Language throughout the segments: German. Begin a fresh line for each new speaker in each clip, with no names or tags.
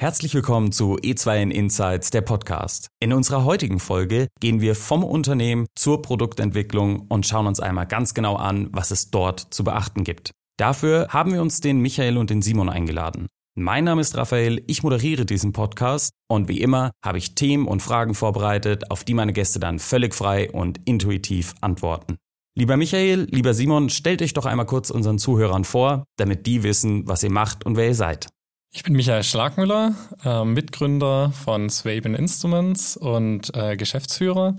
Herzlich willkommen zu E2N Insights, der Podcast. In unserer heutigen Folge gehen wir vom Unternehmen zur Produktentwicklung und schauen uns einmal ganz genau an, was es dort zu beachten gibt. Dafür haben wir uns den Michael und den Simon eingeladen. Mein Name ist Raphael, ich moderiere diesen Podcast und wie immer habe ich Themen und Fragen vorbereitet, auf die meine Gäste dann völlig frei und intuitiv antworten. Lieber Michael, lieber Simon, stellt euch doch einmal kurz unseren Zuhörern vor, damit die wissen, was ihr macht und wer ihr seid.
Ich bin Michael Schlagmüller, äh, Mitgründer von Swaben Instruments und äh, Geschäftsführer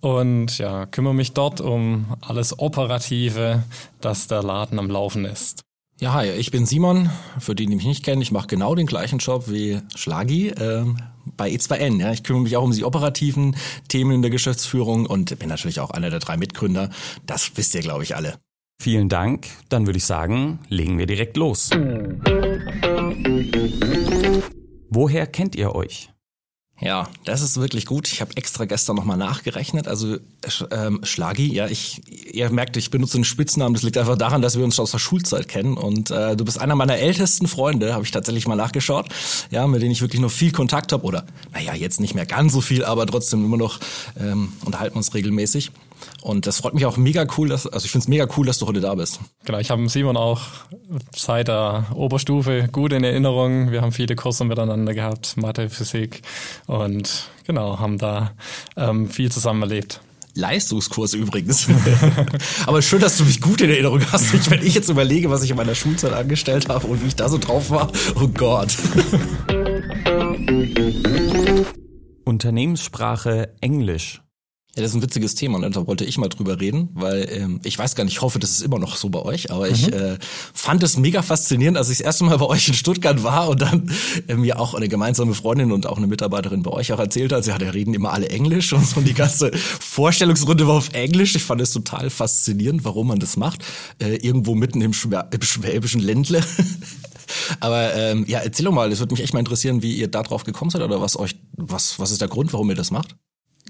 und ja, kümmere mich dort um alles Operative, dass der Laden am Laufen ist.
Ja, hi, ich bin Simon. Für die, die mich nicht kennen, ich mache genau den gleichen Job wie Schlagi ähm, bei E2N. Ja. Ich kümmere mich auch um die operativen Themen in der Geschäftsführung und bin natürlich auch einer der drei Mitgründer. Das wisst ihr, glaube ich, alle.
Vielen Dank. Dann würde ich sagen, legen wir direkt los. Woher kennt ihr euch?
Ja, das ist wirklich gut. Ich habe extra gestern nochmal nachgerechnet. Also ähm, Schlagi, ja, ich, ihr merkt, ich benutze einen Spitznamen. Das liegt einfach daran, dass wir uns aus der Schulzeit kennen. Und äh, du bist einer meiner ältesten Freunde, habe ich tatsächlich mal nachgeschaut. Ja, mit denen ich wirklich noch viel Kontakt habe. Oder, naja, jetzt nicht mehr ganz so viel, aber trotzdem immer noch ähm, unterhalten uns regelmäßig. Und das freut mich auch mega cool, dass, also ich finde es mega cool, dass du heute da bist.
Genau, ich habe Simon auch seit der Oberstufe gut in Erinnerung. Wir haben viele Kurse miteinander gehabt, Mathe, Physik und genau, haben da ähm, viel zusammen erlebt.
Leistungskurs übrigens. Aber schön, dass du mich gut in Erinnerung hast. Ich, wenn ich jetzt überlege, was ich in meiner Schulzeit angestellt habe und wie ich da so drauf war, oh Gott.
Unternehmenssprache Englisch.
Ja, das ist ein witziges Thema und da wollte ich mal drüber reden, weil ähm, ich weiß gar nicht, ich hoffe, das ist immer noch so bei euch, aber ich äh, fand es mega faszinierend, als ich das erste Mal bei euch in Stuttgart war und dann äh, mir auch eine gemeinsame Freundin und auch eine Mitarbeiterin bei euch auch erzählt hat, ja, da reden immer alle Englisch und so und die ganze Vorstellungsrunde war auf Englisch. Ich fand es total faszinierend, warum man das macht, äh, irgendwo mitten im, Schwä im schwäbischen Ländle. Aber ähm, ja, erzähl doch mal, es würde mich echt mal interessieren, wie ihr da drauf gekommen seid oder was euch, was, was ist der Grund, warum ihr das macht?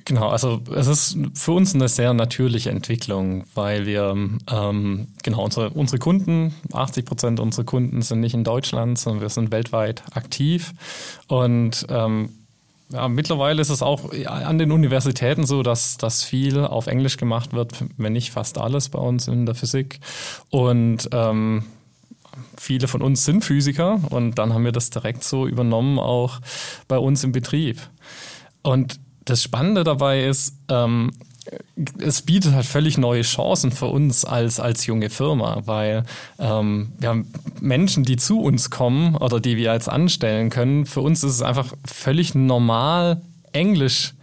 Genau, also es ist für uns eine sehr natürliche Entwicklung, weil wir ähm, genau unsere unsere Kunden, 80 Prozent unserer Kunden sind nicht in Deutschland, sondern wir sind weltweit aktiv und ähm, ja, mittlerweile ist es auch an den Universitäten so, dass, dass viel auf Englisch gemacht wird, wenn nicht fast alles bei uns in der Physik. Und ähm, viele von uns sind Physiker und dann haben wir das direkt so übernommen, auch bei uns im Betrieb. Und das Spannende dabei ist, ähm, es bietet halt völlig neue Chancen für uns als, als junge Firma, weil ähm, wir haben Menschen, die zu uns kommen oder die wir jetzt anstellen können. Für uns ist es einfach völlig normal, Englisch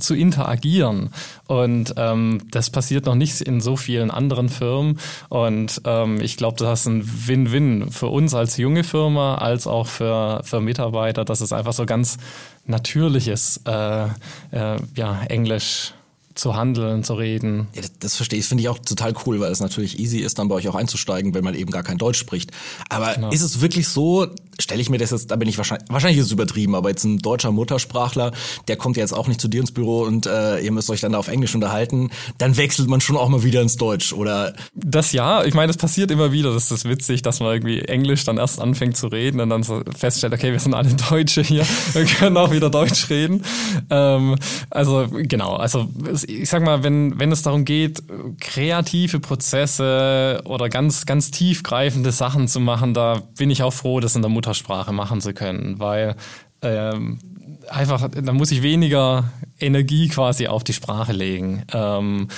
zu interagieren. Und ähm, das passiert noch nicht in so vielen anderen Firmen. Und ähm, ich glaube, das ist ein Win-Win für uns als junge Firma, als auch für, für Mitarbeiter, dass es einfach so ganz natürliches äh, äh, ja, Englisch zu handeln, zu reden.
Ja, das, das verstehe ich, finde ich auch total cool, weil es natürlich easy ist, dann bei euch auch einzusteigen, wenn man eben gar kein Deutsch spricht. Aber genau. ist es wirklich so, stelle ich mir das jetzt, da bin ich wahrscheinlich, wahrscheinlich ist es übertrieben, aber jetzt ein deutscher Muttersprachler, der kommt ja jetzt auch nicht zu dir ins Büro und äh, ihr müsst euch dann da auf Englisch unterhalten, dann wechselt man schon auch mal wieder ins Deutsch, oder?
Das ja, ich meine, das passiert immer wieder, das ist witzig, dass man irgendwie Englisch dann erst anfängt zu reden und dann so feststellt, okay, wir sind alle Deutsche hier, wir können auch wieder Deutsch reden. Ähm, also genau, also ich sag mal, wenn, wenn es darum geht, kreative Prozesse oder ganz, ganz tiefgreifende Sachen zu machen, da bin ich auch froh, das in der Muttersprache machen zu können, weil ähm, einfach, da muss ich weniger Energie quasi auf die Sprache legen. Ähm,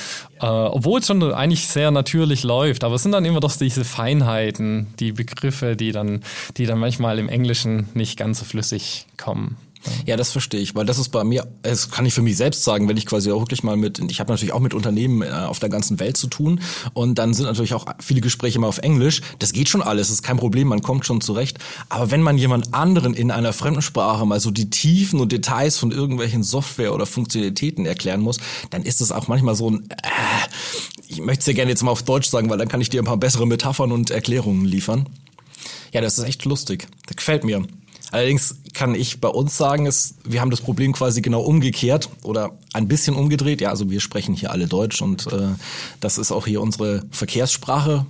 äh, obwohl es schon eigentlich sehr natürlich läuft, aber es sind dann immer doch diese Feinheiten, die Begriffe, die dann, die dann manchmal im Englischen nicht ganz so flüssig kommen.
Ja, das verstehe ich, weil das ist bei mir, das kann ich für mich selbst sagen, wenn ich quasi auch wirklich mal mit, ich habe natürlich auch mit Unternehmen äh, auf der ganzen Welt zu tun und dann sind natürlich auch viele Gespräche mal auf Englisch. Das geht schon alles, ist kein Problem, man kommt schon zurecht. Aber wenn man jemand anderen in einer fremden Sprache mal so die Tiefen und Details von irgendwelchen Software oder Funktionalitäten erklären muss, dann ist es auch manchmal so ein, äh, ich möchte es ja gerne jetzt mal auf Deutsch sagen, weil dann kann ich dir ein paar bessere Metaphern und Erklärungen liefern. Ja, das ist echt lustig. Das gefällt mir. Allerdings kann ich bei uns sagen, es, wir haben das Problem quasi genau umgekehrt oder ein bisschen umgedreht. Ja, also wir sprechen hier alle Deutsch und äh, das ist auch hier unsere Verkehrssprache.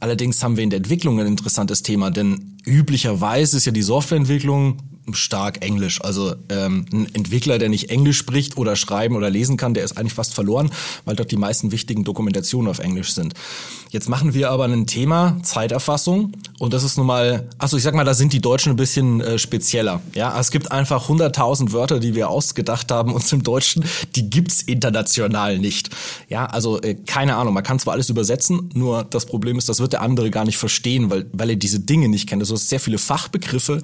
Allerdings haben wir in der Entwicklung ein interessantes Thema, denn üblicherweise ist ja die Softwareentwicklung stark Englisch. Also ähm, ein Entwickler, der nicht Englisch spricht oder schreiben oder lesen kann, der ist eigentlich fast verloren, weil dort die meisten wichtigen Dokumentationen auf Englisch sind. Jetzt machen wir aber ein Thema Zeiterfassung und das ist nun mal, also ich sag mal, da sind die Deutschen ein bisschen äh, spezieller. Ja, es gibt einfach 100.000 Wörter, die wir ausgedacht haben uns im Deutschen, die gibt's international nicht. Ja, also äh, keine Ahnung, man kann zwar alles übersetzen, nur das Problem ist, das wird der andere gar nicht verstehen, weil weil er diese Dinge nicht kennt. Also es sehr viele Fachbegriffe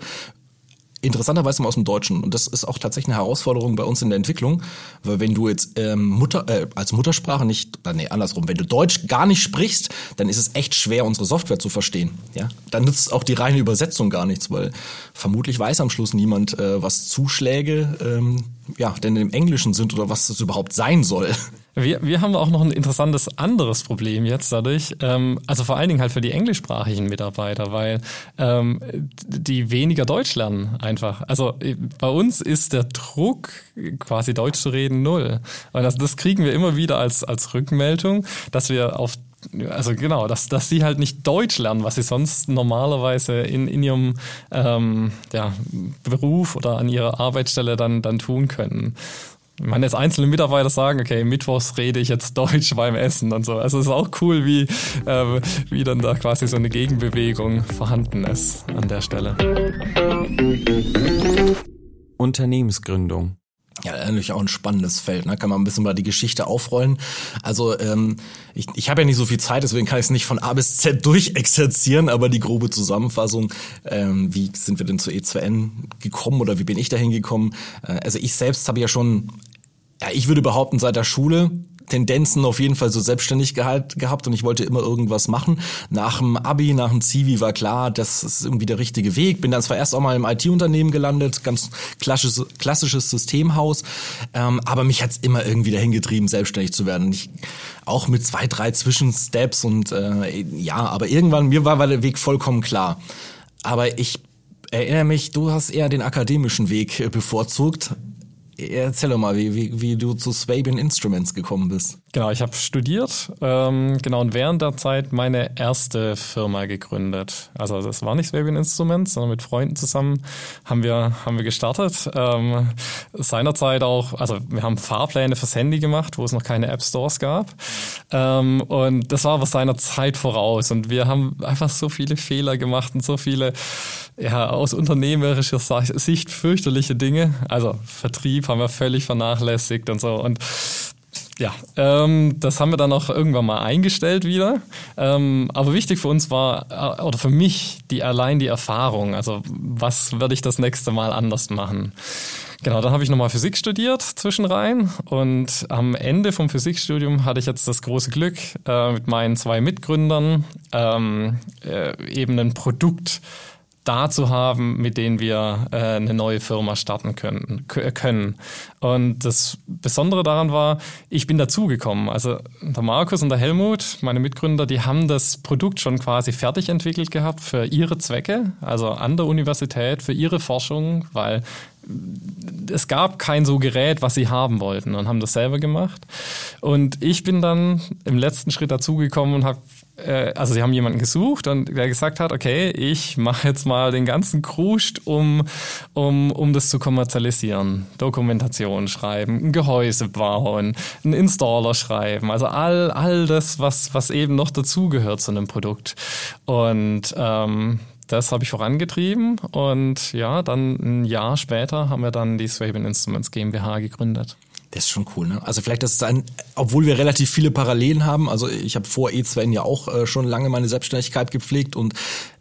interessanterweise mal aus dem Deutschen. Und das ist auch tatsächlich eine Herausforderung bei uns in der Entwicklung, weil wenn du jetzt ähm, Mutter, äh, als Muttersprache nicht, nee, andersrum, wenn du Deutsch gar nicht sprichst, dann ist es echt schwer, unsere Software zu verstehen. Ja, dann nützt auch die reine Übersetzung gar nichts, weil vermutlich weiß am Schluss niemand, äh, was Zuschläge ähm, ja denn im Englischen sind oder was das überhaupt sein soll.
Wir, wir haben auch noch ein interessantes anderes Problem jetzt dadurch, ähm, also vor allen Dingen halt für die englischsprachigen Mitarbeiter, weil ähm, die weniger Deutsch lernen einfach. Also äh, bei uns ist der Druck, quasi Deutsch zu reden, null. Und das, das kriegen wir immer wieder als, als Rückmeldung, dass wir auf also genau, dass, dass sie halt nicht Deutsch lernen, was sie sonst normalerweise in, in ihrem ähm, ja, Beruf oder an ihrer Arbeitsstelle dann, dann tun können. Ich meine, jetzt einzelne Mitarbeiter sagen, okay, mittwochs rede ich jetzt Deutsch beim Essen und so. Also es ist auch cool, wie, äh, wie dann da quasi so eine Gegenbewegung vorhanden ist an der Stelle.
Unternehmensgründung.
Ja, natürlich auch ein spannendes Feld. Ne? Kann man ein bisschen mal die Geschichte aufrollen. Also ähm, ich, ich habe ja nicht so viel Zeit, deswegen kann ich es nicht von A bis Z durchexerzieren, aber die grobe Zusammenfassung, ähm, wie sind wir denn zu E2N gekommen oder wie bin ich dahin gekommen? Äh, also ich selbst habe ja schon, ja, ich würde behaupten, seit der Schule Tendenzen auf jeden Fall so selbstständig gehabt und ich wollte immer irgendwas machen. Nach dem Abi, nach dem Zivi war klar, das ist irgendwie der richtige Weg. Bin dann zwar erst auch mal im IT-Unternehmen gelandet, ganz klassisches, klassisches Systemhaus, ähm, aber mich hat's immer irgendwie dahin getrieben, selbstständig zu werden. Ich, auch mit zwei, drei Zwischensteps und äh, ja, aber irgendwann, mir war, der Weg vollkommen klar. Aber ich erinnere mich, du hast eher den akademischen Weg äh, bevorzugt. Erzähl doch mal, wie, wie, wie du zu Swabian Instruments gekommen bist.
Genau, ich habe studiert, ähm, genau, und während der Zeit meine erste Firma gegründet. Also das war nicht Swabian Instruments, sondern mit Freunden zusammen haben wir, haben wir gestartet. Ähm, seinerzeit auch, also wir haben Fahrpläne fürs Handy gemacht, wo es noch keine App Stores gab. Ähm, und das war aber seiner Zeit voraus. Und wir haben einfach so viele Fehler gemacht und so viele, ja, aus unternehmerischer Sicht fürchterliche Dinge. Also Vertrieb haben wir völlig vernachlässigt und so. Und ja, ähm, das haben wir dann auch irgendwann mal eingestellt wieder. Ähm, aber wichtig für uns war, äh, oder für mich, die allein die Erfahrung. Also was werde ich das nächste Mal anders machen? Genau, dann habe ich nochmal Physik studiert zwischenrein und am Ende vom Physikstudium hatte ich jetzt das große Glück, äh, mit meinen zwei Mitgründern ähm, äh, eben ein Produkt da zu haben, mit denen wir äh, eine neue Firma starten können, können. Und das Besondere daran war, ich bin dazugekommen. Also der Markus und der Helmut, meine Mitgründer, die haben das Produkt schon quasi fertig entwickelt gehabt für ihre Zwecke, also an der Universität, für ihre Forschung, weil es gab kein so Gerät, was sie haben wollten und haben das selber gemacht. Und ich bin dann im letzten Schritt dazugekommen und habe äh, also sie haben jemanden gesucht und der gesagt hat, okay, ich mache jetzt mal den ganzen Kruscht, um, um, um das zu kommerzialisieren. Dokumentation schreiben, ein Gehäuse bauen, einen Installer schreiben, also all, all das, was, was eben noch dazugehört zu einem Produkt. Und ähm, das habe ich vorangetrieben und ja, dann ein Jahr später haben wir dann die Swabian Instruments GmbH gegründet.
Das ist schon cool, ne? Also vielleicht das ist ein, obwohl wir relativ viele Parallelen haben. Also ich habe vor E2N ja auch äh, schon lange meine Selbstständigkeit gepflegt und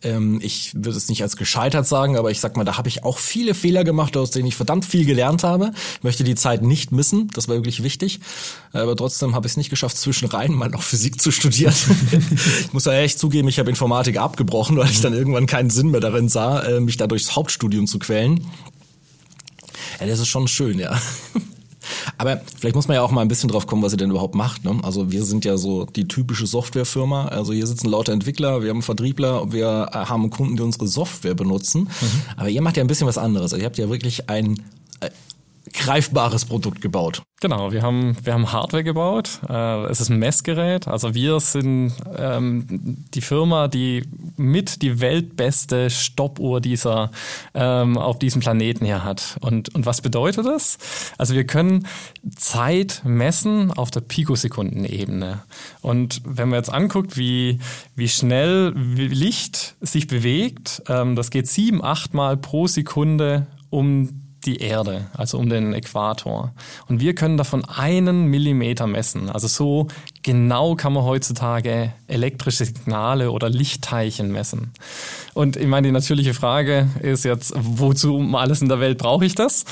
ähm, ich würde es nicht als gescheitert sagen, aber ich sag mal, da habe ich auch viele Fehler gemacht, aus denen ich verdammt viel gelernt habe. Ich möchte die Zeit nicht missen, das war wirklich wichtig. Aber trotzdem habe ich es nicht geschafft, zwischen rein mal noch Physik zu studieren. ich muss ja echt zugeben, ich habe Informatik abgebrochen, weil ich dann irgendwann keinen Sinn mehr darin sah, äh, mich da durchs Hauptstudium zu quälen. Ja, das ist schon schön, ja. Aber vielleicht muss man ja auch mal ein bisschen drauf kommen, was ihr denn überhaupt macht. Ne? Also wir sind ja so die typische Softwarefirma. Also hier sitzen lauter Entwickler, wir haben Vertriebler, wir haben Kunden, die unsere Software benutzen. Mhm. Aber ihr macht ja ein bisschen was anderes. Also ihr habt ja wirklich ein äh, greifbares Produkt gebaut.
Genau, wir haben, wir haben Hardware gebaut. Äh, es ist ein Messgerät. Also wir sind ähm, die Firma, die mit die weltbeste Stoppuhr dieser ähm, auf diesem Planeten hier hat. Und, und was bedeutet das? Also wir können Zeit messen auf der Pikosekundenebene. Und wenn man jetzt anguckt, wie, wie schnell Licht sich bewegt, ähm, das geht sieben, acht Mal pro Sekunde um die Erde, also um den Äquator. Und wir können davon einen Millimeter messen. Also so genau kann man heutzutage elektrische Signale oder Lichtteilchen messen. Und ich meine, die natürliche Frage ist jetzt, wozu um alles in der Welt brauche ich das?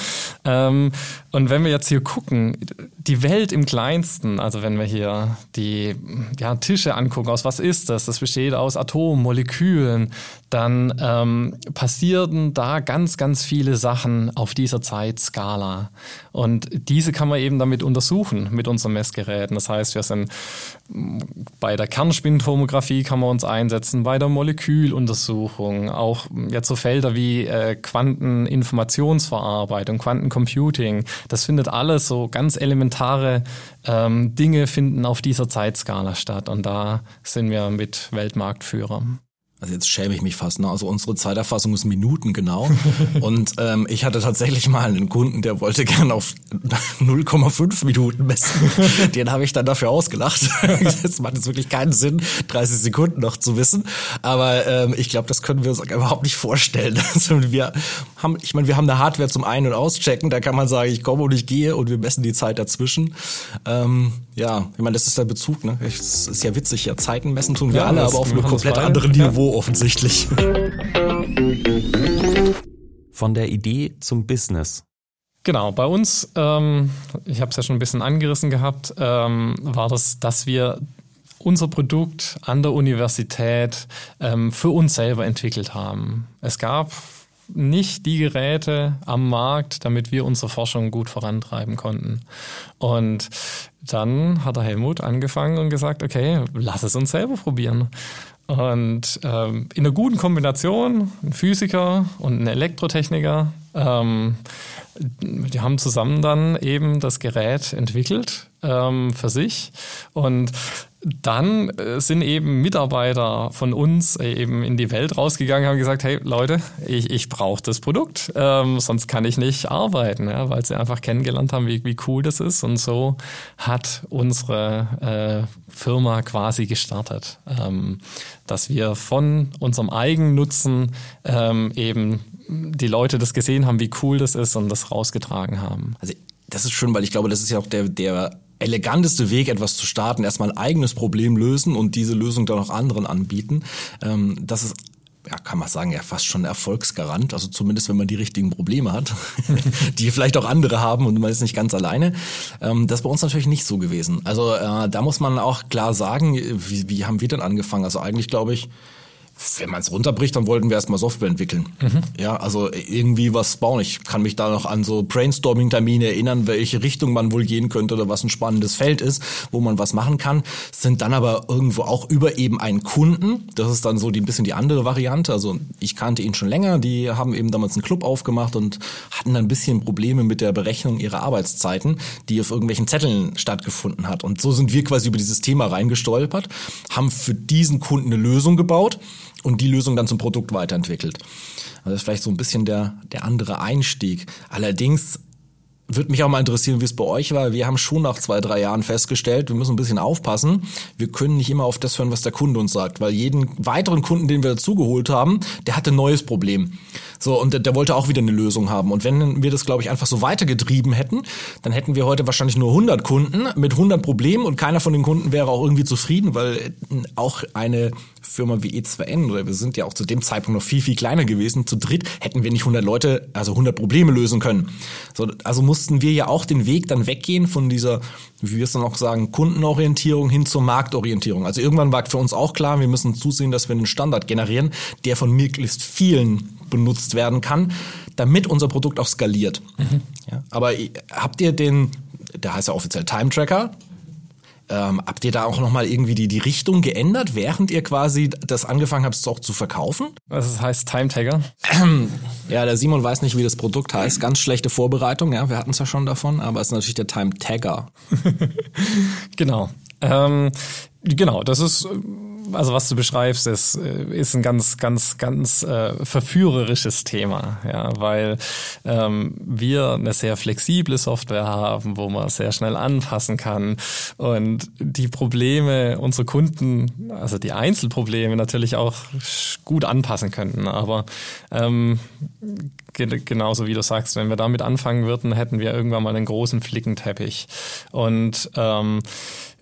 Ähm, und wenn wir jetzt hier gucken, die Welt im Kleinsten, also wenn wir hier die ja, Tische angucken, aus was ist das? Das besteht aus Atomen, Molekülen, dann ähm, passieren da ganz, ganz viele Sachen auf dieser Zeitskala. Und diese kann man eben damit untersuchen mit unseren Messgeräten. Das heißt, wir sind bei der Kernspintomographie kann man uns einsetzen, bei der Moleküluntersuchung, auch jetzt so Felder wie äh, Quanteninformationsverarbeitung, Quantencomputing. Das findet alles so ganz elementare ähm, Dinge finden auf dieser Zeitskala statt. Und da sind wir mit Weltmarktführer.
Also jetzt schäme ich mich fast. Ne? Also unsere Zeiterfassung ist Minuten genau. Und ähm, ich hatte tatsächlich mal einen Kunden, der wollte gern auf 0,5 Minuten messen. Den habe ich dann dafür ausgelacht. Das macht jetzt wirklich keinen Sinn, 30 Sekunden noch zu wissen. Aber ähm, ich glaube, das können wir uns überhaupt nicht vorstellen. Also wir haben, ich meine, wir haben eine Hardware zum Ein- und Auschecken. Da kann man sagen, ich komme und ich gehe und wir messen die Zeit dazwischen. Ähm, ja, ich meine, das ist der Bezug. Ne? Es ist ja witzig, ja Zeiten messen tun wir ja, alle, aber auf einem komplett anderen Niveau offensichtlich.
Von der Idee zum Business.
Genau, bei uns, ähm, ich habe es ja schon ein bisschen angerissen gehabt, ähm, war das, dass wir unser Produkt an der Universität ähm, für uns selber entwickelt haben. Es gab nicht die Geräte am Markt, damit wir unsere Forschung gut vorantreiben konnten. Und dann hat der Helmut angefangen und gesagt, okay, lass es uns selber probieren. Und ähm, in einer guten Kombination, ein Physiker und ein Elektrotechniker, ähm, die haben zusammen dann eben das Gerät entwickelt ähm, für sich. Und dann äh, sind eben Mitarbeiter von uns äh, eben in die Welt rausgegangen, haben gesagt, hey Leute, ich, ich brauche das Produkt, ähm, sonst kann ich nicht arbeiten, ja, weil sie einfach kennengelernt haben, wie, wie cool das ist. Und so hat unsere äh, Firma quasi gestartet, ähm, dass wir von unserem Eigennutzen ähm, eben die Leute das gesehen haben, wie cool das ist und das rausgetragen haben.
Also das ist schön, weil ich glaube, das ist ja auch der, der eleganteste Weg, etwas zu starten, erstmal ein eigenes Problem lösen und diese Lösung dann auch anderen anbieten. Ähm, das ist ja, kann man sagen, ja fast schon Erfolgsgarant. Also zumindest, wenn man die richtigen Probleme hat, die vielleicht auch andere haben und man ist nicht ganz alleine. Ähm, das ist bei uns natürlich nicht so gewesen. Also äh, da muss man auch klar sagen, wie, wie haben wir denn angefangen? Also eigentlich glaube ich, wenn man es runterbricht, dann wollten wir erstmal Software entwickeln. Mhm. Ja, also irgendwie was bauen. Ich kann mich da noch an so Brainstorming-Termine erinnern, welche Richtung man wohl gehen könnte oder was ein spannendes Feld ist, wo man was machen kann. Sind dann aber irgendwo auch über eben einen Kunden. Das ist dann so die, ein bisschen die andere Variante. Also ich kannte ihn schon länger. Die haben eben damals einen Club aufgemacht und hatten dann ein bisschen Probleme mit der Berechnung ihrer Arbeitszeiten, die auf irgendwelchen Zetteln stattgefunden hat. Und so sind wir quasi über dieses Thema reingestolpert, haben für diesen Kunden eine Lösung gebaut und die Lösung dann zum Produkt weiterentwickelt. Also das ist vielleicht so ein bisschen der, der andere Einstieg. Allerdings würde mich auch mal interessieren, wie es bei euch war. Wir haben schon nach zwei, drei Jahren festgestellt, wir müssen ein bisschen aufpassen. Wir können nicht immer auf das hören, was der Kunde uns sagt, weil jeden weiteren Kunden, den wir dazugeholt haben, der hatte ein neues Problem. So, und der, der wollte auch wieder eine Lösung haben. Und wenn wir das, glaube ich, einfach so weitergetrieben hätten, dann hätten wir heute wahrscheinlich nur 100 Kunden mit 100 Problemen und keiner von den Kunden wäre auch irgendwie zufrieden, weil auch eine Firma wie E2N, oder wir sind ja auch zu dem Zeitpunkt noch viel, viel kleiner gewesen, zu dritt hätten wir nicht 100 Leute, also 100 Probleme lösen können. So, also mussten wir ja auch den Weg dann weggehen von dieser, wie wir es dann auch sagen, Kundenorientierung hin zur Marktorientierung. Also irgendwann war für uns auch klar, wir müssen zusehen, dass wir einen Standard generieren, der von möglichst vielen benutzt werden kann, damit unser Produkt auch skaliert. Mhm. Ja, aber habt ihr den, der heißt ja offiziell Time Tracker, ähm, habt ihr da auch nochmal irgendwie die, die Richtung geändert, während ihr quasi das angefangen habt, es auch zu verkaufen?
Was heißt Time Tagger?
Ja, der Simon weiß nicht, wie das Produkt heißt. Ganz schlechte Vorbereitung, ja, wir hatten es ja schon davon, aber es ist natürlich der Time Tagger.
genau. Ähm, genau, das ist also was du beschreibst, ist, äh, ist ein ganz, ganz, ganz äh, verführerisches Thema, ja, weil ähm, wir eine sehr flexible Software haben, wo man sehr schnell anpassen kann und die Probleme unserer Kunden, also die Einzelprobleme natürlich auch gut anpassen könnten. Aber ähm, genauso wie du sagst, wenn wir damit anfangen würden, hätten wir irgendwann mal einen großen Flickenteppich und ähm,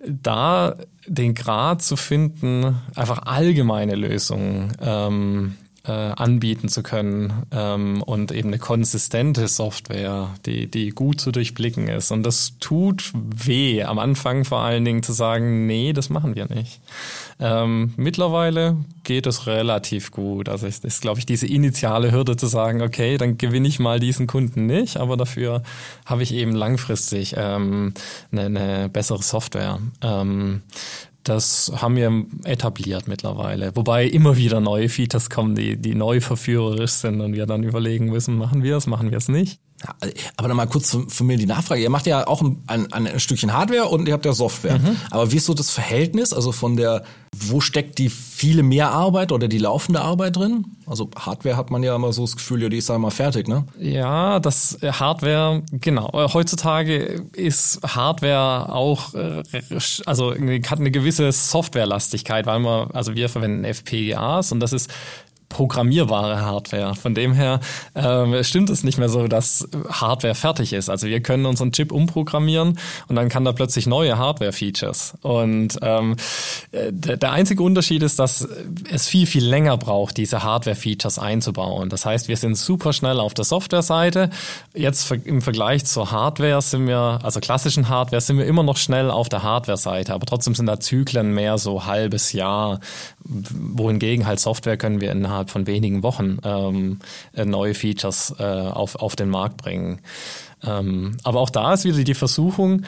da den Grad zu finden, einfach allgemeine Lösungen ähm, äh, anbieten zu können ähm, und eben eine konsistente Software, die, die gut zu durchblicken ist. Und das tut weh, am Anfang vor allen Dingen zu sagen, nee, das machen wir nicht. Ähm, mittlerweile geht es relativ gut. Also ist, ist glaube ich, diese initiale Hürde zu sagen, okay, dann gewinne ich mal diesen Kunden nicht, aber dafür habe ich eben langfristig ähm, eine, eine bessere Software. Ähm, das haben wir etabliert mittlerweile. Wobei immer wieder neue Features kommen, die, die neu verführerisch sind und wir dann überlegen müssen, machen wir es, machen wir es nicht.
Aber nochmal kurz von mir die Nachfrage. Ihr macht ja auch ein, ein, ein Stückchen Hardware und ihr habt ja Software. Mhm. Aber wie ist so das Verhältnis? Also von der, wo steckt die viele mehr Arbeit oder die laufende Arbeit drin? Also Hardware hat man ja immer so das Gefühl, ja, die ist einmal fertig, ne?
Ja, das äh, Hardware, genau. Heutzutage ist Hardware auch, äh, also hat eine gewisse Softwarelastigkeit, weil man, also wir verwenden FPGAs und das ist programmierbare Hardware. Von dem her äh, stimmt es nicht mehr so, dass Hardware fertig ist. Also wir können unseren Chip umprogrammieren und dann kann da plötzlich neue Hardware-Features. Und ähm, der, der einzige Unterschied ist, dass es viel, viel länger braucht, diese Hardware-Features einzubauen. Das heißt, wir sind super schnell auf der Software-Seite. Jetzt im Vergleich zur Hardware sind wir, also klassischen Hardware, sind wir immer noch schnell auf der Hardware-Seite. Aber trotzdem sind da Zyklen mehr so halbes Jahr, wohingegen halt Software können wir innerhalb innerhalb von wenigen Wochen ähm, äh, neue Features äh, auf, auf den Markt bringen. Ähm, aber auch da ist wieder die Versuchung,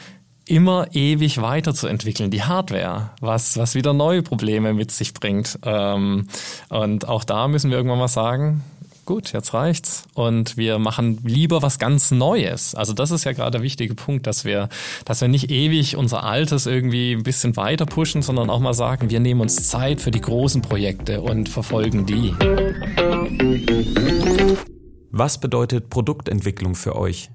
immer ewig weiterzuentwickeln, die Hardware, was, was wieder neue Probleme mit sich bringt. Ähm, und auch da müssen wir irgendwann mal sagen, gut, jetzt reicht's. Und wir machen lieber was ganz Neues. Also das ist ja gerade der wichtige Punkt, dass wir, dass wir nicht ewig unser Altes irgendwie ein bisschen weiter pushen, sondern auch mal sagen, wir nehmen uns Zeit für die großen Projekte und verfolgen die.
Was bedeutet Produktentwicklung für euch?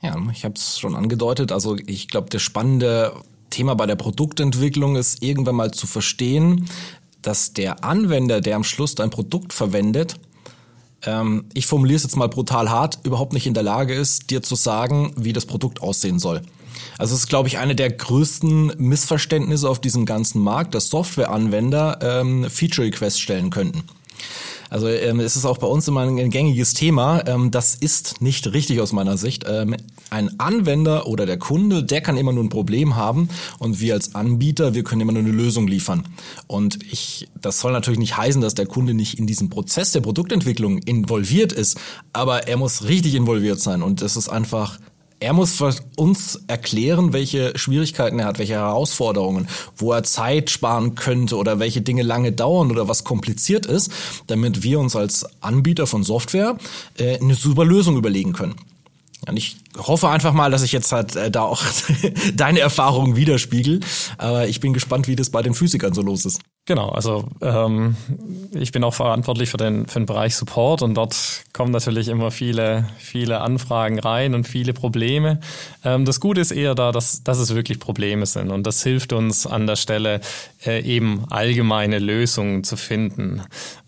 Ja, ich habe es schon angedeutet. Also ich glaube, das spannende Thema bei der Produktentwicklung ist irgendwann mal zu verstehen, dass der Anwender, der am Schluss dein Produkt verwendet, ähm, ich formuliere es jetzt mal brutal hart, überhaupt nicht in der Lage ist, dir zu sagen, wie das Produkt aussehen soll. Also es ist, glaube ich, eine der größten Missverständnisse auf diesem ganzen Markt, dass Softwareanwender ähm, Feature-Requests stellen könnten. Also ähm, es ist auch bei uns immer ein gängiges Thema. Ähm, das ist nicht richtig aus meiner Sicht. Ähm, ein Anwender oder der Kunde, der kann immer nur ein Problem haben und wir als Anbieter, wir können immer nur eine Lösung liefern. Und ich, das soll natürlich nicht heißen, dass der Kunde nicht in diesem Prozess der Produktentwicklung involviert ist, aber er muss richtig involviert sein und das ist einfach er muss uns erklären, welche Schwierigkeiten er hat, welche Herausforderungen, wo er Zeit sparen könnte oder welche Dinge lange dauern oder was kompliziert ist, damit wir uns als Anbieter von Software äh, eine super Lösung überlegen können. Und ich hoffe einfach mal, dass ich jetzt halt äh, da auch deine Erfahrungen widerspiegel. Aber ich bin gespannt, wie das bei den Physikern so los ist.
Genau, also ähm, ich bin auch verantwortlich für den, für den Bereich Support und dort kommen natürlich immer viele, viele Anfragen rein und viele Probleme. Ähm, das Gute ist eher da, dass, dass es wirklich Probleme sind und das hilft uns an der Stelle äh, eben allgemeine Lösungen zu finden.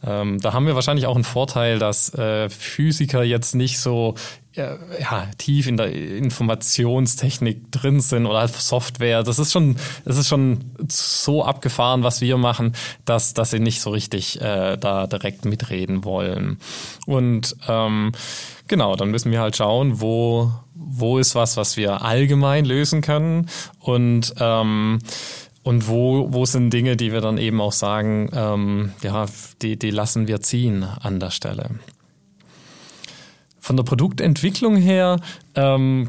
Ähm, da haben wir wahrscheinlich auch einen Vorteil, dass äh, Physiker jetzt nicht so ja, tief in der Informationstechnik drin sind oder Software. Das ist schon, das ist schon so abgefahren, was wir machen, dass, dass sie nicht so richtig äh, da direkt mitreden wollen. Und ähm, genau, dann müssen wir halt schauen, wo, wo ist was, was wir allgemein lösen können und ähm, und wo, wo sind Dinge, die wir dann eben auch sagen, ähm, ja, die, die lassen wir ziehen an der Stelle. Von der Produktentwicklung her ähm,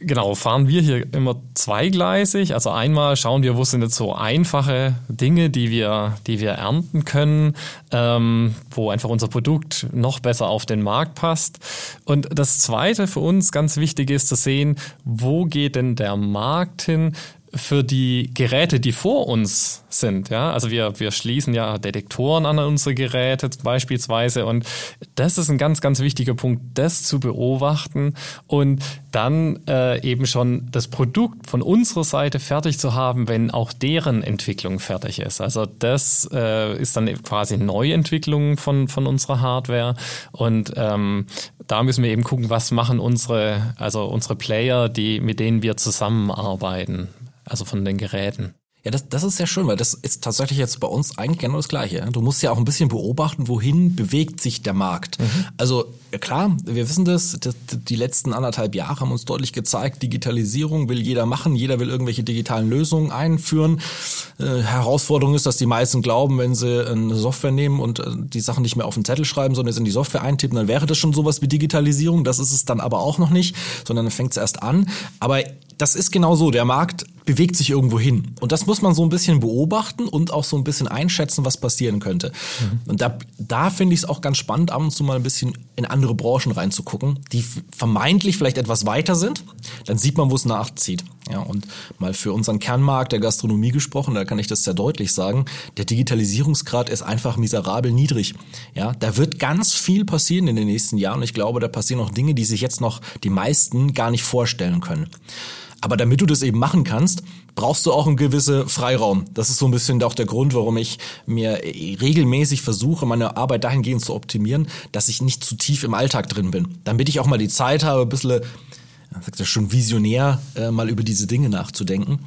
Genau, fahren wir hier immer zweigleisig. Also einmal schauen wir, wo sind jetzt so einfache Dinge, die wir, die wir ernten können, ähm, wo einfach unser Produkt noch besser auf den Markt passt. Und das Zweite für uns ganz wichtig ist zu sehen, wo geht denn der Markt hin? Für die Geräte, die vor uns sind. Ja, also wir, wir schließen ja Detektoren an unsere Geräte beispielsweise und das ist ein ganz, ganz wichtiger Punkt, das zu beobachten und dann äh, eben schon das Produkt von unserer Seite fertig zu haben, wenn auch deren Entwicklung fertig ist. Also das äh, ist dann quasi Neuentwicklung von, von unserer Hardware und ähm, da müssen wir eben gucken, was machen unsere, also unsere Player, die, mit denen wir zusammenarbeiten also von den Geräten.
Ja, das, das ist sehr schön, weil das ist tatsächlich jetzt bei uns eigentlich genau das Gleiche. Du musst ja auch ein bisschen beobachten, wohin bewegt sich der Markt. Mhm. Also klar, wir wissen das, das, die letzten anderthalb Jahre haben uns deutlich gezeigt, Digitalisierung will jeder machen, jeder will irgendwelche digitalen Lösungen einführen. Äh, Herausforderung ist, dass die meisten glauben, wenn sie eine Software nehmen und äh, die Sachen nicht mehr auf den Zettel schreiben, sondern jetzt in die Software eintippen, dann wäre das schon sowas wie Digitalisierung. Das ist es dann aber auch noch nicht, sondern dann fängt es erst an. Aber das ist genau so. Der Markt bewegt sich irgendwo hin. Und das muss man so ein bisschen beobachten und auch so ein bisschen einschätzen, was passieren könnte. Mhm. Und da, da finde ich es auch ganz spannend, ab und zu mal ein bisschen in andere Branchen reinzugucken, die vermeintlich vielleicht etwas weiter sind. Dann sieht man, wo es nachzieht. Ja, und mal für unseren Kernmarkt der Gastronomie gesprochen, da kann ich das sehr deutlich sagen. Der Digitalisierungsgrad ist einfach miserabel niedrig. Ja, da wird ganz viel passieren in den nächsten Jahren. Und ich glaube, da passieren auch Dinge, die sich jetzt noch die meisten gar nicht vorstellen können. Aber damit du das eben machen kannst, brauchst du auch einen gewissen Freiraum. Das ist so ein bisschen auch der Grund, warum ich mir regelmäßig versuche, meine Arbeit dahingehend zu optimieren, dass ich nicht zu tief im Alltag drin bin. Damit ich auch mal die Zeit habe, ein bisschen, sagt er schon visionär, äh, mal über diese Dinge nachzudenken.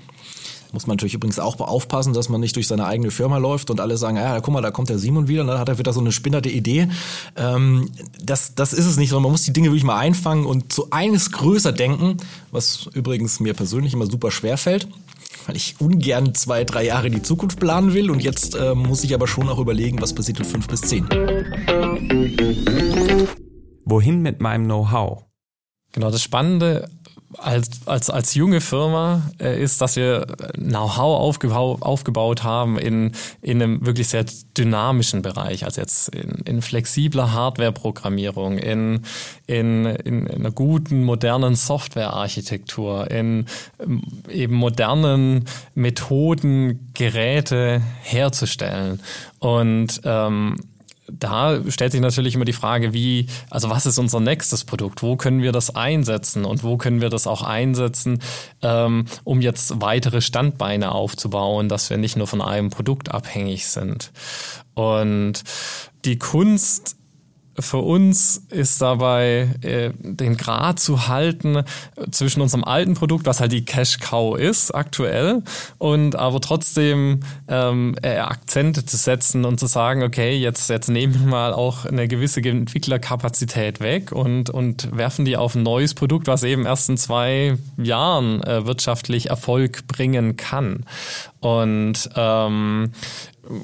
Muss man natürlich übrigens auch aufpassen, dass man nicht durch seine eigene Firma läuft und alle sagen, ja, guck mal, da kommt der Simon wieder und dann hat er wieder so eine spinnerte Idee. Ähm, das, das ist es nicht, sondern man muss die Dinge wirklich mal einfangen und zu eines größer denken, was übrigens mir persönlich immer super schwer fällt weil ich ungern zwei, drei Jahre in die Zukunft planen will. Und jetzt äh, muss ich aber schon auch überlegen, was passiert in fünf bis zehn.
Wohin mit meinem Know-how?
Genau, das Spannende als, als, als junge Firma äh, ist, dass wir Know-how aufgebau aufgebaut haben in, in einem wirklich sehr dynamischen Bereich, also jetzt in, in flexibler Hardware-Programmierung, in, in, in einer guten, modernen Software-Architektur, in ähm, eben modernen Methoden, Geräte herzustellen. Und ähm, da stellt sich natürlich immer die Frage, wie, also was ist unser nächstes Produkt? Wo können wir das einsetzen und wo können wir das auch einsetzen, ähm, um jetzt weitere Standbeine aufzubauen, dass wir nicht nur von einem Produkt abhängig sind. Und die Kunst für uns ist dabei äh, den Grad zu halten zwischen unserem alten Produkt, was halt die Cash Cow ist aktuell, und aber trotzdem ähm, äh, Akzente zu setzen und zu sagen, okay, jetzt jetzt nehmen wir mal auch eine gewisse Entwicklerkapazität weg und und werfen die auf ein neues Produkt, was eben erst in zwei Jahren äh, wirtschaftlich Erfolg bringen kann. Und ähm,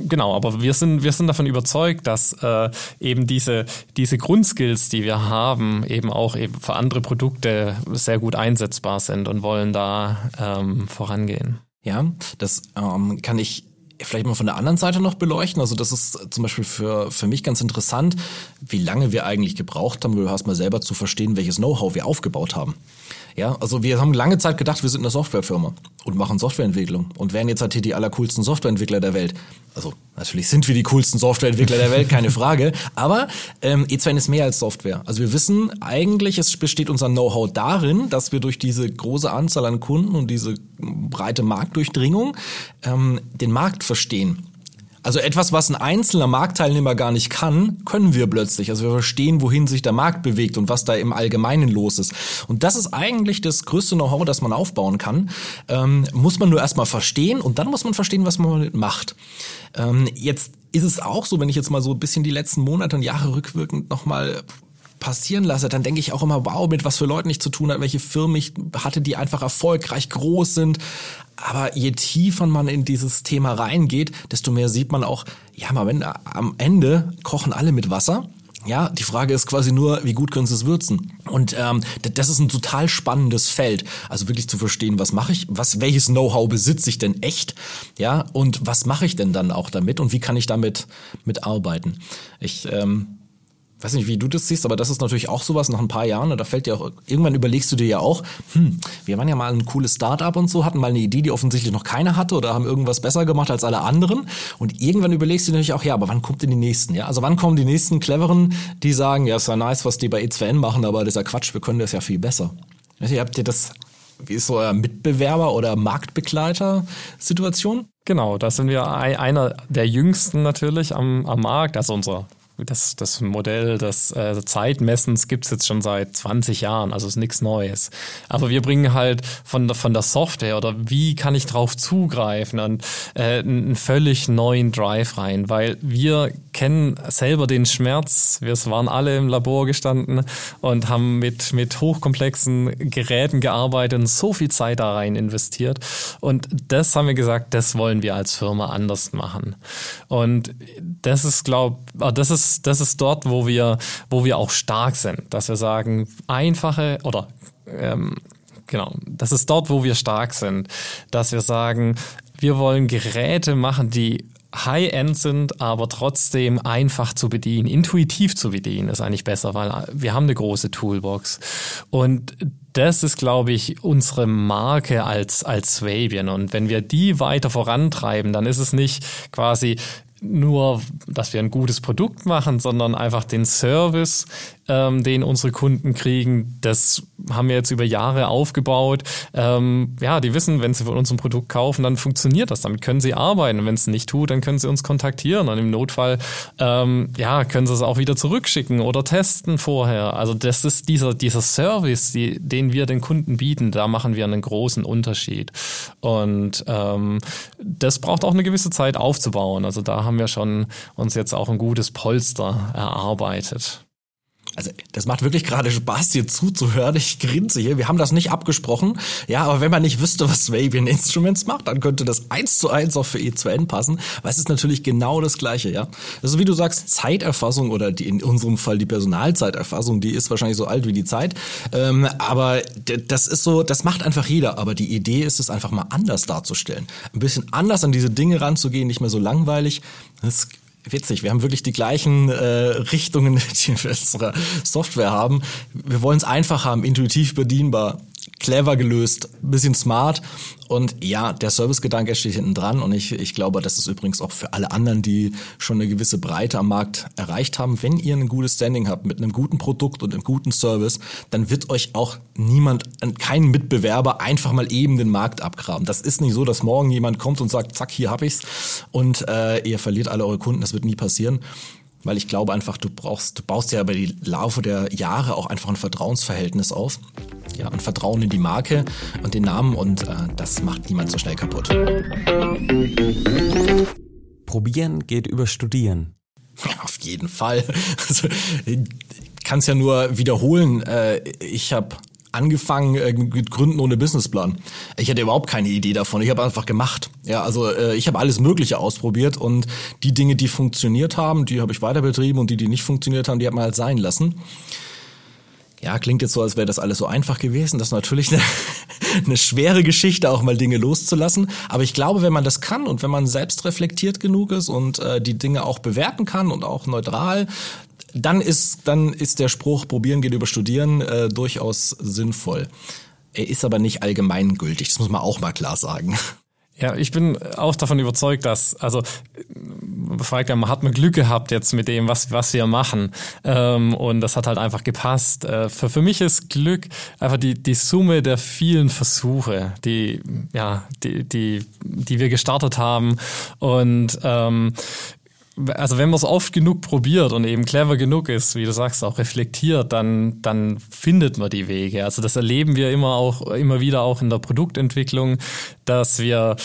genau, aber wir sind, wir sind davon überzeugt, dass äh, eben diese, diese Grundskills, die wir haben, eben auch eben für andere Produkte sehr gut einsetzbar sind und wollen da ähm, vorangehen.
Ja, das ähm, kann ich vielleicht mal von der anderen Seite noch beleuchten. Also das ist zum Beispiel für, für mich ganz interessant, wie lange wir eigentlich gebraucht haben, du hast mal selber zu verstehen, welches Know-how wir aufgebaut haben. Ja, also wir haben lange Zeit gedacht, wir sind eine Softwarefirma und machen Softwareentwicklung und wären jetzt halt hier die allercoolsten Softwareentwickler der Welt. Also natürlich sind wir die coolsten Softwareentwickler der Welt, keine Frage. Aber ähm, E2N ist mehr als Software. Also wir wissen eigentlich, es besteht unser Know-how darin, dass wir durch diese große Anzahl an Kunden und diese breite Marktdurchdringung ähm, den Markt verstehen also etwas, was ein einzelner Marktteilnehmer gar nicht kann, können wir plötzlich. Also wir verstehen, wohin sich der Markt bewegt und was da im Allgemeinen los ist. Und das ist eigentlich das größte Know-how, das man aufbauen kann. Ähm, muss man nur erstmal verstehen und dann muss man verstehen, was man macht. Ähm, jetzt ist es auch so, wenn ich jetzt mal so ein bisschen die letzten Monate und Jahre rückwirkend nochmal passieren lasse, dann denke ich auch immer, wow, mit was für Leuten ich zu tun habe, welche Firmen ich hatte, die einfach erfolgreich groß sind. Aber je tiefer man in dieses Thema reingeht, desto mehr sieht man auch, ja, am Ende kochen alle mit Wasser. Ja, die Frage ist quasi nur, wie gut können sie es würzen? Und ähm, das ist ein total spannendes Feld. Also wirklich zu verstehen, was mache ich, was, welches Know-how besitze ich denn echt? Ja, und was mache ich denn dann auch damit und wie kann ich damit mitarbeiten? Ich ähm, weiß nicht, wie du das siehst, aber das ist natürlich auch sowas nach ein paar Jahren. Da fällt dir auch, irgendwann überlegst du dir ja auch, hm, wir waren ja mal ein cooles Startup und so, hatten mal eine Idee, die offensichtlich noch keiner hatte oder haben irgendwas besser gemacht als alle anderen. Und irgendwann überlegst du dir natürlich auch, ja, aber wann kommt denn die nächsten? Ja, also wann kommen die nächsten cleveren, die sagen, ja, ist ja nice, was die bei E2N machen, aber das ist ja Quatsch, wir können das ja viel besser. Weiß nicht, habt ihr das, wie ist so euer Mitbewerber oder Marktbegleiter-Situation?
Genau, da sind wir einer der jüngsten natürlich am, am Markt, also unser das, das Modell des äh, Zeitmessens gibt's jetzt schon seit 20 Jahren, also ist nichts Neues. Aber wir bringen halt von, von der Software oder wie kann ich drauf zugreifen und äh, einen völlig neuen Drive rein, weil wir kennen selber den Schmerz. Wir waren alle im Labor gestanden und haben mit, mit hochkomplexen Geräten gearbeitet und so viel Zeit da rein investiert. Und das haben wir gesagt, das wollen wir als Firma anders machen. Und das ist, glaube ah, das ist das ist dort, wo wir, wo wir auch stark sind, dass wir sagen, einfache oder ähm, genau, das ist dort, wo wir stark sind, dass wir sagen, wir wollen Geräte machen, die High-End sind, aber trotzdem einfach zu bedienen, intuitiv zu bedienen, ist eigentlich besser, weil wir haben eine große Toolbox. Und das ist, glaube ich, unsere Marke als, als Swabian. Und wenn wir die weiter vorantreiben, dann ist es nicht quasi, nur, dass wir ein gutes Produkt machen, sondern einfach den Service ähm, den unsere Kunden kriegen, das haben wir jetzt über Jahre aufgebaut. Ähm, ja, die wissen, wenn sie von uns ein Produkt kaufen, dann funktioniert das. Damit können sie arbeiten. Wenn es nicht tut, dann können sie uns kontaktieren. Und im Notfall, ähm, ja, können sie es auch wieder zurückschicken oder testen vorher. Also das ist dieser, dieser Service, die, den wir den Kunden bieten. Da machen wir einen großen Unterschied. Und ähm, das braucht auch eine gewisse Zeit aufzubauen. Also da haben wir schon uns jetzt auch ein gutes Polster erarbeitet.
Also das macht wirklich gerade Spaß, dir zuzuhören. Ich grinse hier. Wir haben das nicht abgesprochen. Ja, aber wenn man nicht wüsste, was Swabian Instruments macht, dann könnte das eins zu eins auch für E2N passen. Weil es ist natürlich genau das Gleiche, ja. Also wie du sagst, Zeiterfassung oder die, in unserem Fall die Personalzeiterfassung, die ist wahrscheinlich so alt wie die Zeit. Ähm, aber das ist so, das macht einfach jeder. Aber die Idee ist es einfach mal anders darzustellen. Ein bisschen anders an diese Dinge ranzugehen, nicht mehr so langweilig. Das witzig. Wir haben wirklich die gleichen äh, Richtungen, die wir in unserer Software haben. Wir wollen es einfach haben, intuitiv bedienbar clever gelöst, bisschen smart. Und ja, der Servicegedanke steht hinten dran. Und ich, ich glaube, das ist übrigens auch für alle anderen, die schon eine gewisse Breite am Markt erreicht haben. Wenn ihr ein gutes Standing habt mit einem guten Produkt und einem guten Service, dann wird euch auch niemand, kein Mitbewerber einfach mal eben den Markt abgraben. Das ist nicht so, dass morgen jemand kommt und sagt, zack, hier hab ich's und äh, ihr verliert alle eure Kunden. Das wird nie passieren weil ich glaube einfach, du brauchst, du baust ja über die Laufe der Jahre auch einfach ein Vertrauensverhältnis auf. Ja, ein Vertrauen in die Marke und den Namen und äh, das macht niemand so schnell kaputt.
Probieren geht über Studieren.
Ja, auf jeden Fall. Also, kann es ja nur wiederholen. Äh, ich habe angefangen äh, mit Gründen ohne Businessplan. Ich hatte überhaupt keine Idee davon. Ich habe einfach gemacht. Ja, also äh, ich habe alles Mögliche ausprobiert und die Dinge, die funktioniert haben, die habe ich weiter betrieben und die, die nicht funktioniert haben, die hat man halt sein lassen. Ja, klingt jetzt so, als wäre das alles so einfach gewesen. Das ist natürlich eine, eine schwere Geschichte, auch mal Dinge loszulassen. Aber ich glaube, wenn man das kann und wenn man selbst reflektiert genug ist und äh, die Dinge auch bewerten kann und auch neutral, dann ist, dann ist der Spruch, probieren geht über studieren, äh, durchaus sinnvoll. Er ist aber nicht allgemeingültig, das muss man auch mal klar sagen.
Ja, ich bin auch davon überzeugt, dass, also fragt man hat man Glück gehabt jetzt mit dem, was, was wir machen. Ähm, und das hat halt einfach gepasst. Äh, für, für mich ist Glück einfach die, die Summe der vielen Versuche, die, ja, die, die, die wir gestartet haben. Und ähm, also wenn man es oft genug probiert und eben clever genug ist, wie du sagst, auch reflektiert, dann, dann findet man die Wege. Also das erleben wir immer auch, immer wieder auch in der Produktentwicklung, dass wir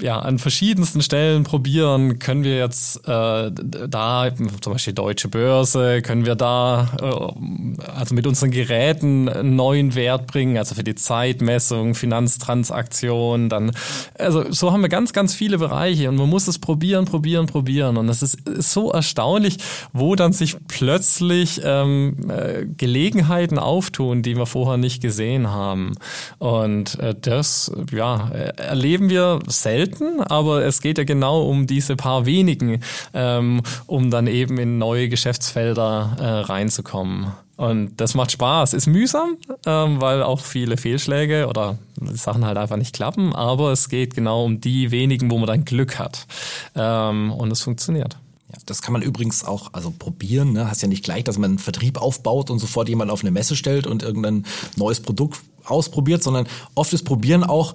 ja an verschiedensten Stellen probieren, können wir jetzt äh, da, zum Beispiel Deutsche Börse, können wir da äh, also mit unseren Geräten einen neuen Wert bringen, also für die Zeitmessung, Finanztransaktionen, dann, also so haben wir ganz, ganz viele Bereiche und man muss es probieren, probieren, probieren. Und es es ist so erstaunlich, wo dann sich plötzlich ähm, äh, Gelegenheiten auftun, die wir vorher nicht gesehen haben. Und äh, das, ja, erleben wir selten, aber es geht ja genau um diese paar wenigen, ähm, um dann eben in neue Geschäftsfelder äh, reinzukommen. Und das macht Spaß. Ist mühsam, ähm, weil auch viele Fehlschläge oder Sachen halt einfach nicht klappen, aber es geht genau um die wenigen, wo man dann Glück hat. Ähm, und es funktioniert.
Ja, das kann man übrigens auch also probieren. Ne? Hast ja nicht gleich, dass man einen Vertrieb aufbaut und sofort jemand auf eine Messe stellt und irgendein neues Produkt ausprobiert, sondern oft ist Probieren auch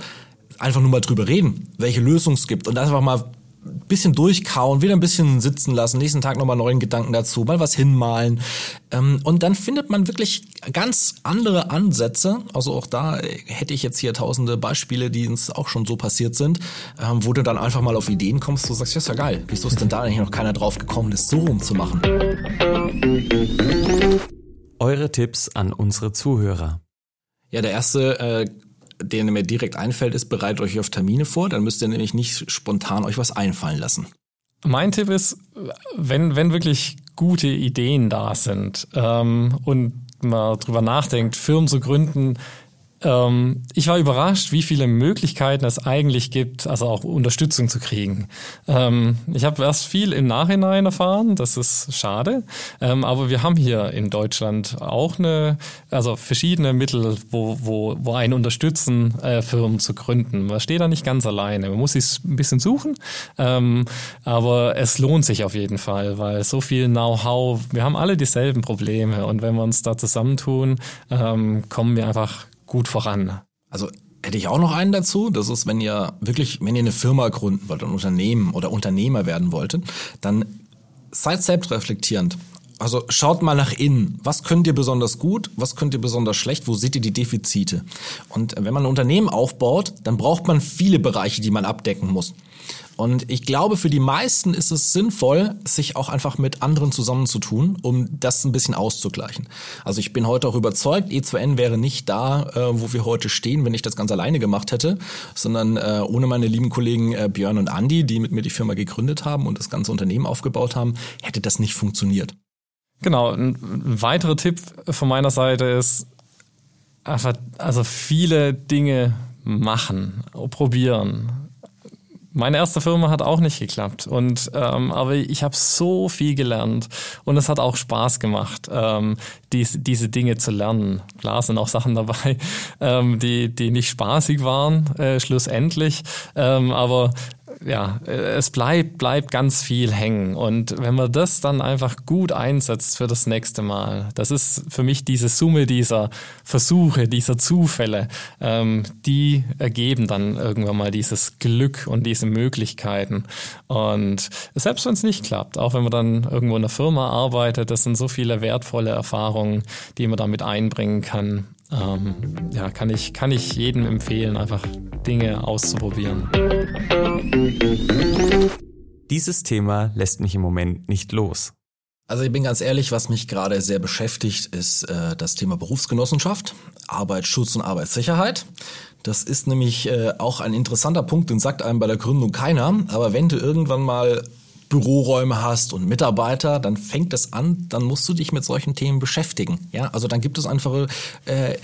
einfach nur mal drüber reden, welche Lösung es gibt und einfach mal bisschen durchkauen, wieder ein bisschen sitzen lassen, nächsten Tag nochmal neuen Gedanken dazu, mal was hinmalen. Ähm, und dann findet man wirklich ganz andere Ansätze. Also auch da hätte ich jetzt hier tausende Beispiele, die uns auch schon so passiert sind, ähm, wo du dann einfach mal auf Ideen kommst, du sagst, ja, ist ja geil. Wieso ist denn da eigentlich noch keiner drauf gekommen, das so rumzumachen?
Eure Tipps an unsere Zuhörer.
Ja, der erste äh, der mir direkt einfällt, ist, bereitet euch auf Termine vor, dann müsst ihr nämlich nicht spontan euch was einfallen lassen.
Mein Tipp ist, wenn, wenn wirklich gute Ideen da sind ähm, und man drüber nachdenkt, Firmen zu gründen, ähm, ich war überrascht, wie viele Möglichkeiten es eigentlich gibt, also auch Unterstützung zu kriegen. Ähm, ich habe erst viel im Nachhinein erfahren, das ist schade, ähm, aber wir haben hier in Deutschland auch eine, also verschiedene Mittel, wo, wo, wo einen unterstützen, äh, Firmen zu gründen. Man steht da nicht ganz alleine, man muss sich ein bisschen suchen, ähm, aber es lohnt sich auf jeden Fall, weil so viel Know-how, wir haben alle dieselben Probleme und wenn wir uns da zusammentun, ähm, kommen wir einfach gut voran.
Also hätte ich auch noch einen dazu. Das ist, wenn ihr wirklich, wenn ihr eine Firma gründen wollt, ein Unternehmen oder Unternehmer werden wolltet, dann seid selbstreflektierend. Also schaut mal nach innen. Was könnt ihr besonders gut? Was könnt ihr besonders schlecht? Wo seht ihr die Defizite? Und wenn man ein Unternehmen aufbaut, dann braucht man viele Bereiche, die man abdecken muss. Und ich glaube, für die meisten ist es sinnvoll, sich auch einfach mit anderen zusammenzutun, um das ein bisschen auszugleichen. Also ich bin heute auch überzeugt, E2N wäre nicht da, äh, wo wir heute stehen, wenn ich das ganz alleine gemacht hätte, sondern äh, ohne meine lieben Kollegen äh, Björn und Andi, die mit mir die Firma gegründet haben und das ganze Unternehmen aufgebaut haben, hätte das nicht funktioniert.
Genau, ein weiterer Tipp von meiner Seite ist einfach, also viele Dinge machen, probieren, meine erste Firma hat auch nicht geklappt. Und ähm, aber ich habe so viel gelernt und es hat auch Spaß gemacht, ähm, dies, diese Dinge zu lernen. Klar sind auch Sachen dabei, ähm, die, die nicht spaßig waren, äh, schlussendlich. Ähm, aber ja, äh, es bleibt, bleibt ganz viel hängen. Und wenn man das dann einfach gut einsetzt für das nächste Mal, das ist für mich diese Summe dieser Versuche, dieser Zufälle, ähm, die ergeben dann irgendwann mal dieses Glück und diese Möglichkeiten. Und selbst wenn es nicht klappt, auch wenn man dann irgendwo in einer Firma arbeitet, das sind so viele wertvolle Erfahrungen, die man damit einbringen kann ähm, ja, kann ich, kann ich jedem empfehlen, einfach Dinge auszuprobieren.
Dieses Thema lässt mich im Moment nicht los.
Also ich bin ganz ehrlich, was mich gerade sehr beschäftigt, ist äh, das Thema Berufsgenossenschaft, Arbeitsschutz und Arbeitssicherheit. Das ist nämlich äh, auch ein interessanter Punkt, den sagt einem bei der Gründung keiner. Aber wenn du irgendwann mal Büroräume hast und Mitarbeiter, dann fängt es an, dann musst du dich mit solchen Themen beschäftigen. Ja, also dann gibt es einfach, äh,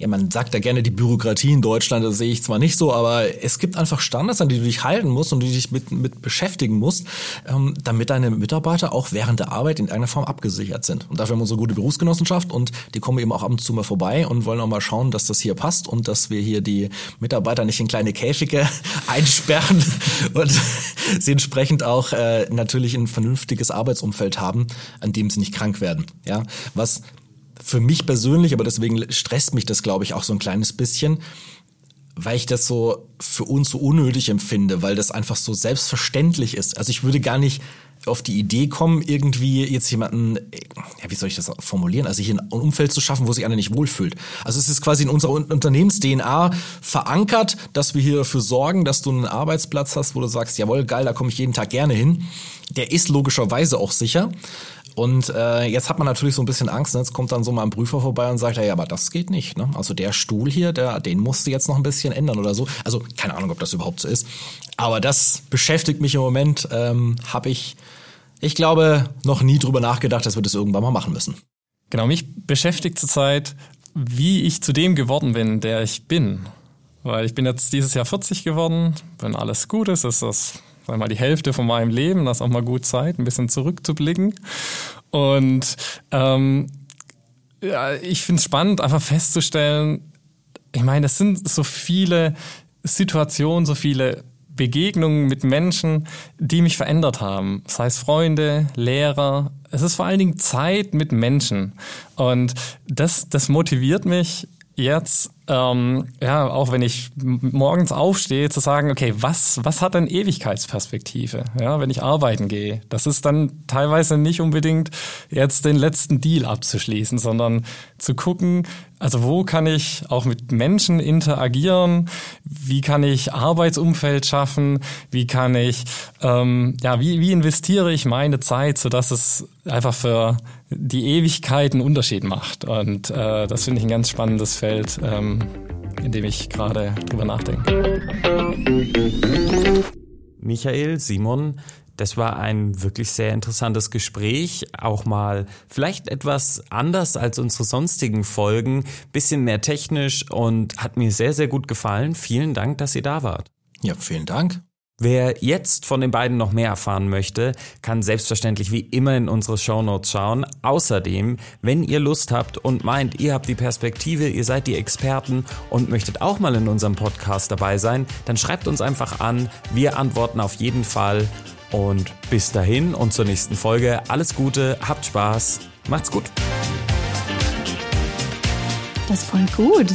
ja, man sagt ja gerne die Bürokratie in Deutschland, das sehe ich zwar nicht so, aber es gibt einfach Standards, an die du dich halten musst und die dich mit, mit beschäftigen musst, ähm, damit deine Mitarbeiter auch während der Arbeit in irgendeiner Form abgesichert sind. Und dafür haben wir unsere gute Berufsgenossenschaft und die kommen eben auch ab und zu mal vorbei und wollen auch mal schauen, dass das hier passt und dass wir hier die Mitarbeiter nicht in kleine Käfige einsperren und sie entsprechend auch äh, natürlich ein vernünftiges Arbeitsumfeld haben, an dem sie nicht krank werden. Ja, was für mich persönlich, aber deswegen stresst mich das, glaube ich, auch so ein kleines bisschen, weil ich das so für uns so unnötig empfinde, weil das einfach so selbstverständlich ist. Also ich würde gar nicht auf die Idee kommen, irgendwie jetzt jemanden, ja, wie soll ich das formulieren, also hier ein Umfeld zu schaffen, wo sich einer nicht wohlfühlt. Also es ist quasi in unserer Unternehmens-DNA verankert, dass wir hier dafür sorgen, dass du einen Arbeitsplatz hast, wo du sagst, jawohl, geil, da komme ich jeden Tag gerne hin. Der ist logischerweise auch sicher. Und äh, jetzt hat man natürlich so ein bisschen Angst. Ne? Jetzt kommt dann so mal ein Prüfer vorbei und sagt, ja, aber das geht nicht. Ne? Also der Stuhl hier, der, den musst du jetzt noch ein bisschen ändern oder so. Also keine Ahnung, ob das überhaupt so ist. Aber das beschäftigt mich im Moment. Ähm, Habe ich Ich glaube, noch nie drüber nachgedacht, dass wir das irgendwann mal machen müssen.
Genau, mich beschäftigt zurzeit, wie ich zu dem geworden bin, der ich bin. Weil ich bin jetzt dieses Jahr 40 geworden, wenn alles gut ist, ist das sag mal, die Hälfte von meinem Leben, das ist auch mal gut Zeit, ein bisschen zurückzublicken. Und ähm, ja, ich finde es spannend, einfach festzustellen, ich meine, es sind so viele Situationen, so viele Begegnungen mit Menschen, die mich verändert haben. Das heißt Freunde, Lehrer. Es ist vor allen Dingen Zeit mit Menschen. Und das, das motiviert mich jetzt ähm, ja, auch wenn ich morgens aufstehe, zu sagen, okay, was, was hat denn Ewigkeitsperspektive, ja, wenn ich arbeiten gehe? Das ist dann teilweise nicht unbedingt jetzt den letzten Deal abzuschließen, sondern zu gucken, also wo kann ich auch mit Menschen interagieren? Wie kann ich Arbeitsumfeld schaffen? Wie kann ich, ähm, ja, wie, wie investiere ich meine Zeit, sodass es einfach für die Ewigkeit einen Unterschied macht? Und äh, das finde ich ein ganz spannendes Feld. Ähm, in dem ich gerade drüber nachdenke.
Michael, Simon, das war ein wirklich sehr interessantes Gespräch, auch mal vielleicht etwas anders als unsere sonstigen Folgen, bisschen mehr technisch und hat mir sehr, sehr gut gefallen. Vielen Dank, dass ihr da wart.
Ja, vielen Dank.
Wer jetzt von den beiden noch mehr erfahren möchte, kann selbstverständlich wie immer in unsere Shownotes schauen. Außerdem, wenn ihr Lust habt und meint, ihr habt die Perspektive, ihr seid die Experten und möchtet auch mal in unserem Podcast dabei sein, dann schreibt uns einfach an. Wir antworten auf jeden Fall. Und bis dahin und zur nächsten Folge. Alles Gute, habt Spaß, macht's gut.
Das ist voll gut.